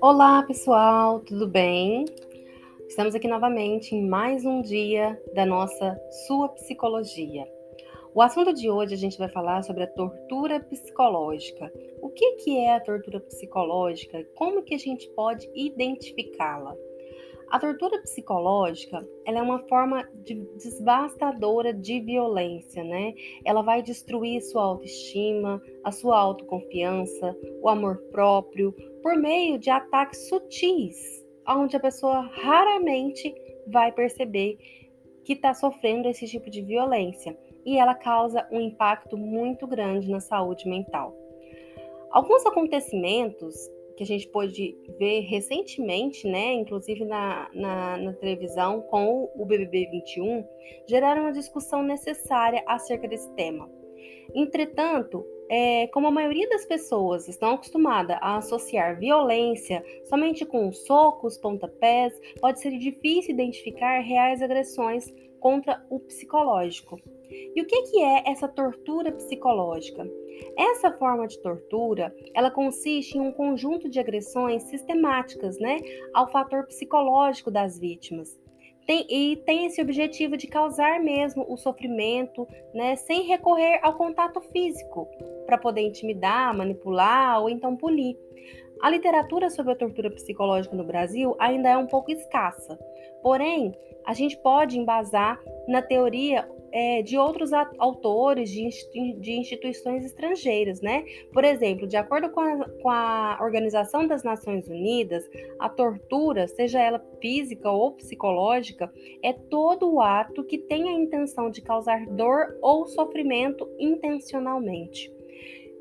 Olá, pessoal, tudo bem? Estamos aqui novamente em mais um dia da nossa Sua Psicologia. O assunto de hoje a gente vai falar sobre a tortura psicológica. O que, que é a tortura psicológica? Como que a gente pode identificá-la? A tortura psicológica ela é uma forma de de violência, né? Ela vai destruir sua autoestima, a sua autoconfiança, o amor próprio, por meio de ataques sutis, onde a pessoa raramente vai perceber que está sofrendo esse tipo de violência e ela causa um impacto muito grande na saúde mental. Alguns acontecimentos que a gente pôde ver recentemente, né, inclusive na, na, na, televisão com o BBB 21, geraram uma discussão necessária acerca desse tema. Entretanto, é, como a maioria das pessoas estão acostumadas a associar violência somente com socos, pontapés, pode ser difícil identificar reais agressões contra o psicológico. E o que, que é essa tortura psicológica? Essa forma de tortura, ela consiste em um conjunto de agressões sistemáticas, né, ao fator psicológico das vítimas. Tem, e tem esse objetivo de causar mesmo o sofrimento, né, sem recorrer ao contato físico, para poder intimidar, manipular ou então punir. A literatura sobre a tortura psicológica no Brasil ainda é um pouco escassa, porém, a gente pode embasar na teoria é, de outros autores de, instituições estrangeiras, né? Por exemplo, de acordo com a, com a Organização das Nações Unidas, a tortura, seja ela física ou psicológica, é todo o ato que tem a intenção de causar dor ou sofrimento intencionalmente.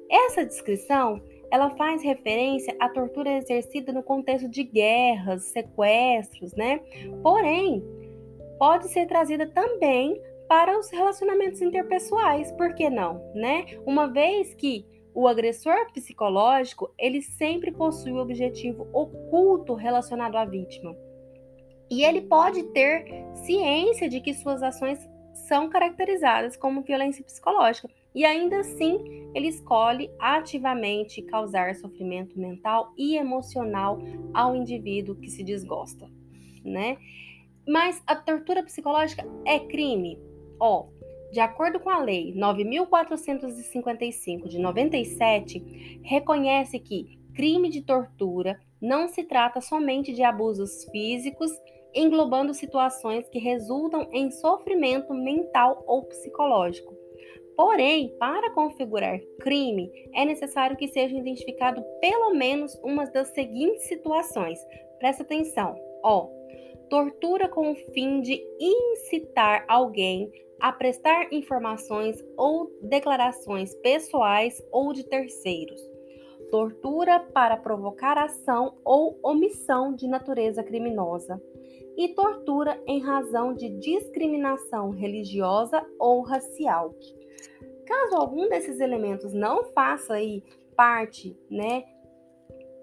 Essa descrição ela faz referência à tortura exercida no contexto de guerras, sequestros, né? Porém, pode ser trazida também para os relacionamentos interpessoais, por que não, né? Uma vez que o agressor psicológico, ele sempre possui o um objetivo oculto relacionado à vítima. E ele pode ter ciência de que suas ações são caracterizadas como violência psicológica. E ainda assim, ele escolhe ativamente causar sofrimento mental e emocional ao indivíduo que se desgosta, né? Mas a tortura psicológica é crime? Ó, de acordo com a Lei 9455 de 97, reconhece que crime de tortura não se trata somente de abusos físicos, englobando situações que resultam em sofrimento mental ou psicológico. Porém, para configurar crime, é necessário que seja identificado pelo menos uma das seguintes situações. Presta atenção. Ó, tortura com o fim de incitar alguém a prestar informações ou declarações pessoais ou de terceiros. Tortura para provocar ação ou omissão de natureza criminosa. E tortura em razão de discriminação religiosa ou racial. Caso algum desses elementos não faça aí parte, né,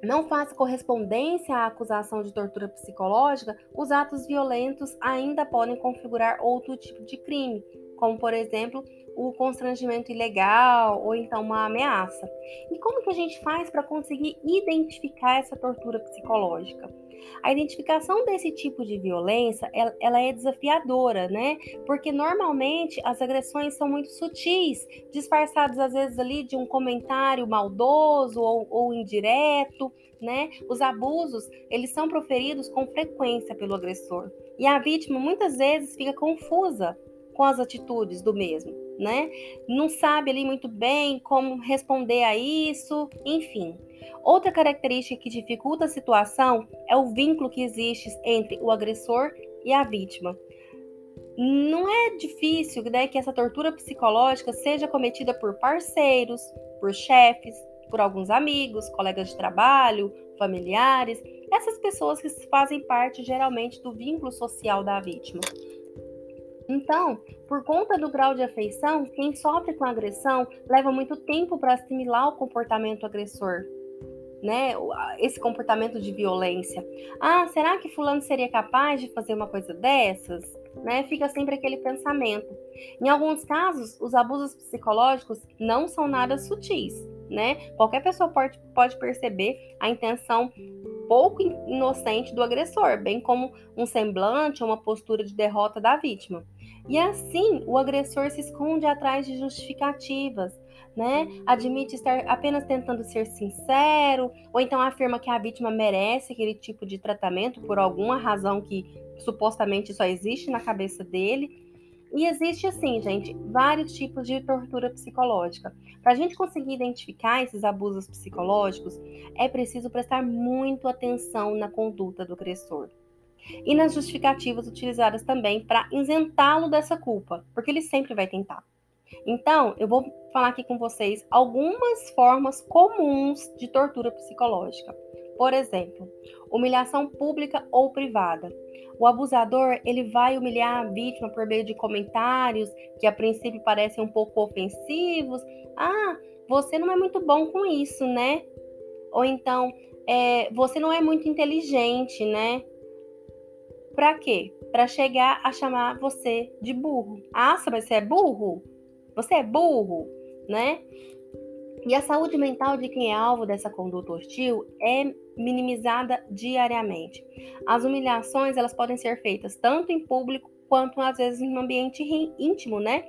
não faça correspondência à acusação de tortura psicológica, os atos violentos ainda podem configurar outro tipo de crime, como por exemplo o constrangimento ilegal ou então uma ameaça. E como que a gente faz para conseguir identificar essa tortura psicológica? A identificação desse tipo de violência, ela, ela, é desafiadora, né? Porque normalmente as agressões são muito sutis, disfarçadas às vezes ali de um comentário maldoso ou, ou indireto, né? Os abusos, eles são proferidos com frequência pelo agressor. E a vítima muitas vezes fica confusa com as atitudes do mesmo, né? Não sabe ali muito bem como responder a isso, enfim. Outra característica que dificulta a situação é o vínculo que existe entre o agressor e a vítima. Não é difícil né, que essa tortura psicológica seja cometida por parceiros, por chefes, por alguns amigos, colegas de trabalho, familiares, essas pessoas que fazem parte geralmente do vínculo social da vítima. Então, por conta do grau de afeição, quem sofre com agressão leva muito tempo para assimilar o comportamento agressor, né? Esse comportamento de violência. Ah, será que fulano seria capaz de fazer uma coisa dessas? né? Fica sempre aquele pensamento. Em alguns casos, os abusos psicológicos não são nada sutis, né? Qualquer pessoa pode, pode perceber a intenção pouco inocente do agressor, bem como um semblante ou uma postura de derrota da vítima. E assim, o agressor se esconde atrás de justificativas, né? Admite estar apenas tentando ser sincero, ou então afirma que a vítima merece aquele tipo de tratamento por alguma razão que supostamente só existe na cabeça dele. E existe, assim, gente, vários tipos de tortura psicológica. Para a gente conseguir identificar esses abusos psicológicos, é preciso prestar muito atenção na conduta do agressor e nas justificativas utilizadas também para isentá-lo dessa culpa, porque ele sempre vai tentar. Então, eu vou falar aqui com vocês algumas formas comuns de tortura psicológica. Por exemplo, humilhação pública ou privada. O abusador, ele vai humilhar a vítima por meio de comentários que a princípio parecem um pouco ofensivos. Ah, você não é muito bom com isso, né? Ou então, é, você não é muito inteligente, né? Para quê? Para chegar a chamar você de burro. Ah, mas você é burro? Você é burro, né? E a saúde mental de quem é alvo dessa conduta hostil é minimizada diariamente. As humilhações, elas podem ser feitas tanto em público quanto às vezes em um ambiente íntimo, né?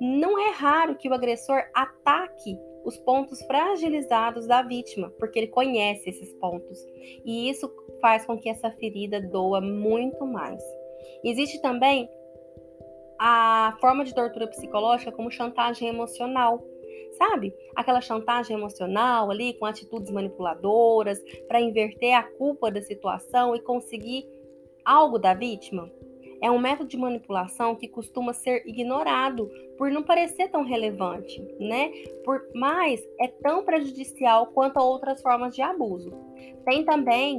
Não é raro que o agressor ataque os pontos fragilizados da vítima, porque ele conhece esses pontos. E isso faz com que essa ferida doa muito mais. Existe também a forma de tortura psicológica como chantagem emocional. Sabe? Aquela chantagem emocional ali com atitudes manipuladoras para inverter a culpa da situação e conseguir algo da vítima. É um método de manipulação que costuma ser ignorado por não parecer tão relevante, né? Por mais é tão prejudicial quanto outras formas de abuso. Tem também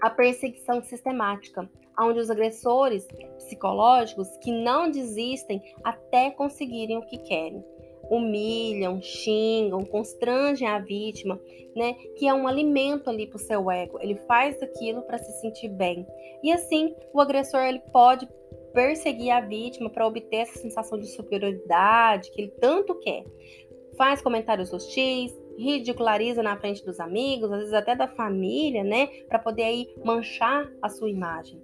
a perseguição sistemática, onde os agressores psicológicos que não desistem até conseguirem o que querem. Humilham, xingam, constrangem a vítima, né? Que é um alimento ali para o seu ego. Ele faz aquilo para se sentir bem. E assim, o agressor ele pode perseguir a vítima para obter essa sensação de superioridade que ele tanto quer. Faz comentários hostis, ridiculariza na frente dos amigos, às vezes até da família, né, para poder aí manchar a sua imagem.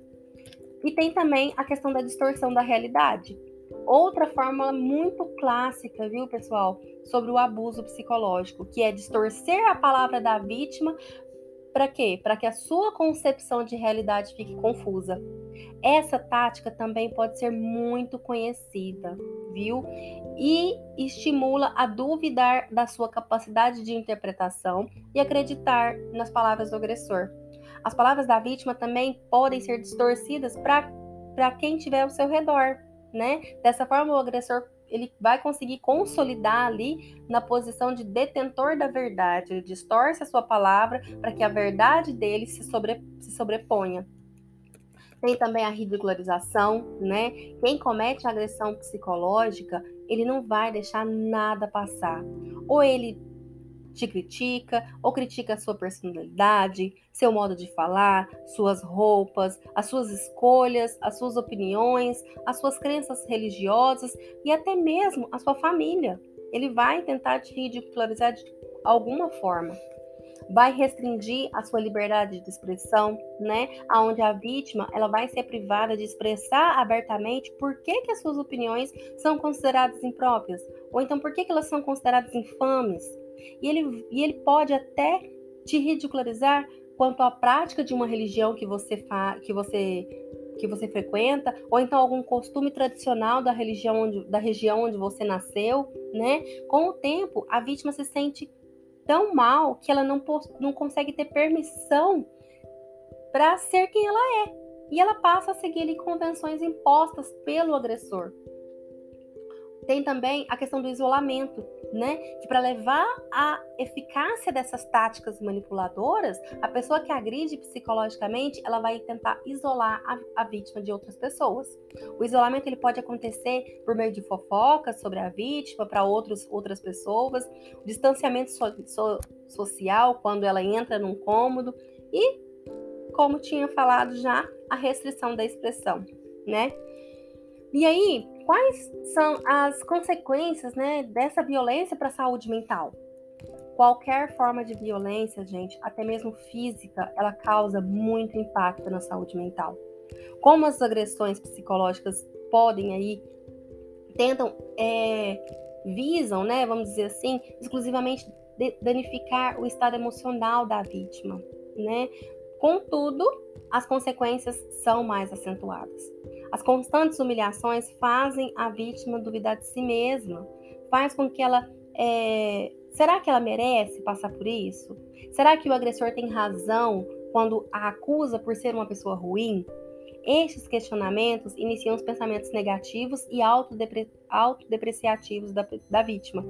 E tem também a questão da distorção da realidade. Outra fórmula muito clássica, viu, pessoal, sobre o abuso psicológico, que é distorcer a palavra da vítima para quê? Para que a sua concepção de realidade fique confusa. Essa tática também pode ser muito conhecida, viu? E estimula a duvidar da sua capacidade de interpretação e acreditar nas palavras do agressor. As palavras da vítima também podem ser distorcidas para quem estiver ao seu redor, né? Dessa forma, o agressor ele vai conseguir consolidar ali na posição de detentor da verdade. Ele distorce a sua palavra para que a verdade dele se, sobre, se sobreponha. Tem também a ridicularização, né? Quem comete agressão psicológica, ele não vai deixar nada passar. Ou ele te critica ou critica a sua personalidade, seu modo de falar, suas roupas, as suas escolhas, as suas opiniões, as suas crenças religiosas e até mesmo a sua família. Ele vai tentar te ridicularizar de alguma forma. Vai restringir a sua liberdade de expressão, né? Aonde a vítima ela vai ser privada de expressar abertamente por que, que as suas opiniões são consideradas impróprias, ou então por que, que elas são consideradas infames, e ele, e ele pode até te ridicularizar quanto à prática de uma religião que você fa, que você que você frequenta, ou então algum costume tradicional da religião onde, da região onde você nasceu, né? Com o tempo, a vítima se sente tão mal que ela não, não consegue ter permissão para ser quem ela é. E ela passa a seguir ali, convenções impostas pelo agressor. Tem também a questão do isolamento, né? Que para levar a eficácia dessas táticas manipuladoras, a pessoa que agride psicologicamente, ela vai tentar isolar a, a vítima de outras pessoas. O isolamento ele pode acontecer por meio de fofocas sobre a vítima para outros outras pessoas, o distanciamento so, so, social quando ela entra num cômodo e, como tinha falado já, a restrição da expressão, né? E aí, quais são as consequências né, dessa violência para a saúde mental? Qualquer forma de violência, gente, até mesmo física, ela causa muito impacto na saúde mental. Como as agressões psicológicas podem aí, tentam, é, visam, né, vamos dizer assim, exclusivamente danificar o estado emocional da vítima, né? Contudo, as consequências são mais acentuadas. As constantes humilhações fazem a vítima duvidar de si mesma, faz com que ela é... será que ela merece passar por isso? Será que o agressor tem razão quando a acusa por ser uma pessoa ruim? Estes questionamentos iniciam os pensamentos negativos e autodepre autodepreciativos da, da vítima.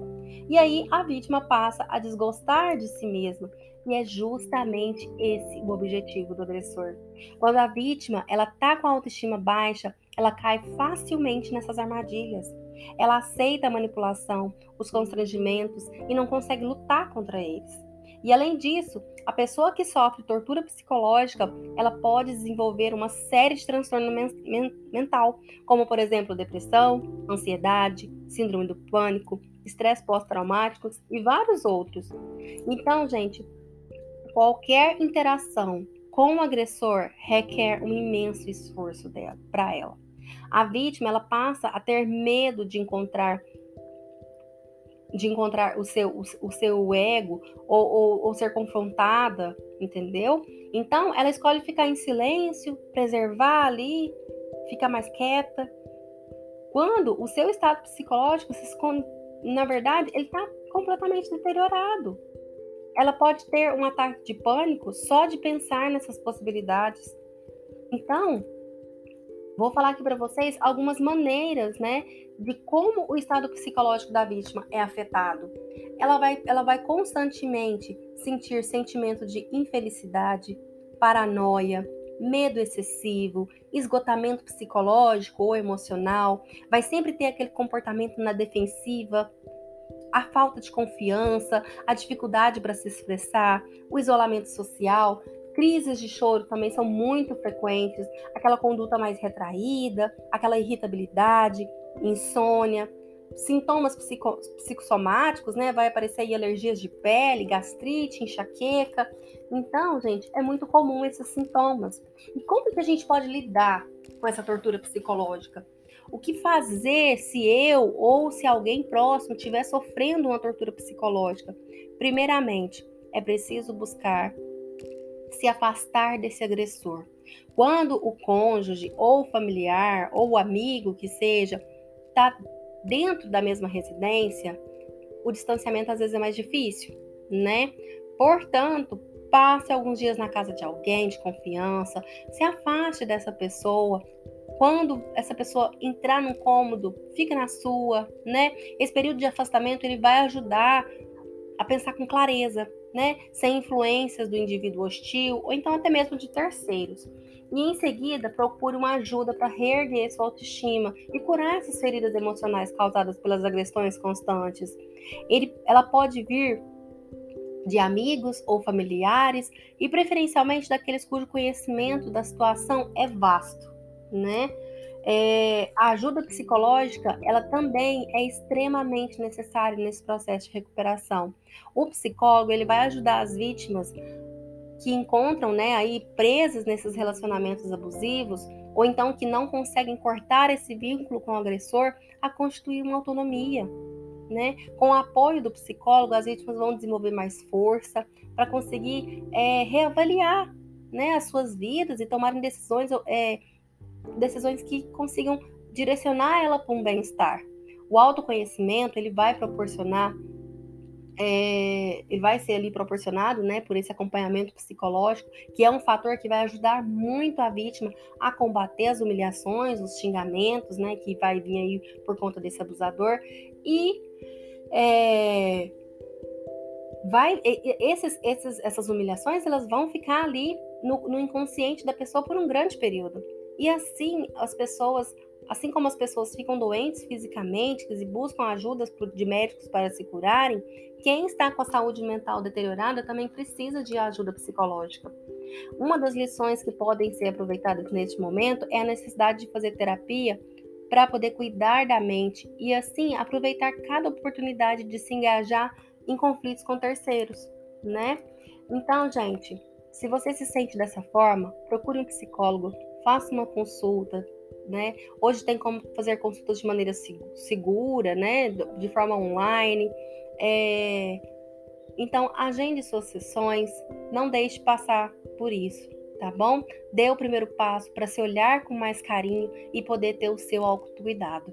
E aí a vítima passa a desgostar de si mesma. E é justamente esse o objetivo do agressor. Quando a vítima ela tá com a autoestima baixa, ela cai facilmente nessas armadilhas. Ela aceita a manipulação, os constrangimentos e não consegue lutar contra eles. E além disso, a pessoa que sofre tortura psicológica, ela pode desenvolver uma série de transtornos men mental, como por exemplo depressão, ansiedade, síndrome do pânico, estresse pós-traumático e vários outros. Então, gente, qualquer interação com o agressor requer um imenso esforço dela para ela. A vítima ela passa a ter medo de encontrar de encontrar o seu, o, o seu ego ou, ou, ou, ser confrontada, entendeu? Então, ela escolhe ficar em silêncio, preservar ali, ficar mais quieta. Quando o seu estado psicológico se esconde, na verdade, ele está completamente deteriorado. Ela pode ter um ataque de pânico só de pensar nessas possibilidades. Então, Vou falar aqui para vocês algumas maneiras, né, de como o estado psicológico da vítima é afetado. Ela vai, ela vai constantemente sentir sentimento de infelicidade, paranoia, medo excessivo, esgotamento psicológico ou emocional, vai sempre ter aquele comportamento na defensiva, a falta de confiança, a dificuldade para se expressar, o isolamento social, Crises de choro também são muito frequentes, aquela conduta mais retraída, aquela irritabilidade, insônia, sintomas psico, psicossomáticos, né? Vai aparecer aí alergias de pele, gastrite, enxaqueca. Então, gente, é muito comum esses sintomas. E como que a gente pode lidar com essa tortura psicológica? O que fazer se eu ou se alguém próximo estiver sofrendo uma tortura psicológica? Primeiramente, é preciso buscar se afastar desse agressor. Quando o cônjuge ou familiar ou amigo que seja está dentro da mesma residência, o distanciamento às vezes é mais difícil, né? Portanto, passe alguns dias na casa de alguém de confiança, se afaste dessa pessoa. Quando essa pessoa entrar num cômodo, fica na sua, né? Esse período de afastamento ele vai ajudar a pensar com clareza, né, sem influências do indivíduo hostil ou então até mesmo de terceiros. E em seguida, procure uma ajuda para reerguer sua autoestima e curar essas feridas emocionais causadas pelas agressões constantes. Ele, ela pode vir de amigos ou familiares e preferencialmente daqueles cujo conhecimento da situação é vasto, né? É, a ajuda psicológica, ela também é extremamente necessária nesse processo de recuperação. O psicólogo, ele vai ajudar as vítimas que encontram, né, aí presas nesses relacionamentos abusivos, ou então que não conseguem cortar esse vínculo com o agressor, a constituir uma autonomia, né? Com o apoio do psicólogo, as vítimas vão desenvolver mais força para conseguir é, reavaliar, né, as suas vidas e tomarem decisões é, decisões que consigam direcionar ela para um bem-estar. O autoconhecimento ele vai proporcionar, é, ele vai ser ali proporcionado, né, por esse acompanhamento psicológico, que é um fator que vai ajudar muito a vítima a combater as humilhações, os xingamentos, né, que vai vir aí por conta desse abusador e é, vai esses, esses, essas humilhações elas vão ficar ali no, no inconsciente da pessoa por um grande período. E assim, as pessoas, assim como as pessoas ficam doentes fisicamente e buscam ajudas de médicos para se curarem, quem está com a saúde mental deteriorada também precisa de ajuda psicológica. Uma das lições que podem ser aproveitadas neste momento é a necessidade de fazer terapia para poder cuidar da mente e assim aproveitar cada oportunidade de se engajar em conflitos com terceiros, né? Então, gente, se você se sente dessa forma, procure um psicólogo, faça uma consulta, né? Hoje tem como fazer consultas de maneira segura, né? De forma online. É... Então, agende suas sessões, não deixe passar por isso, tá bom? Dê o primeiro passo para se olhar com mais carinho e poder ter o seu autocuidado.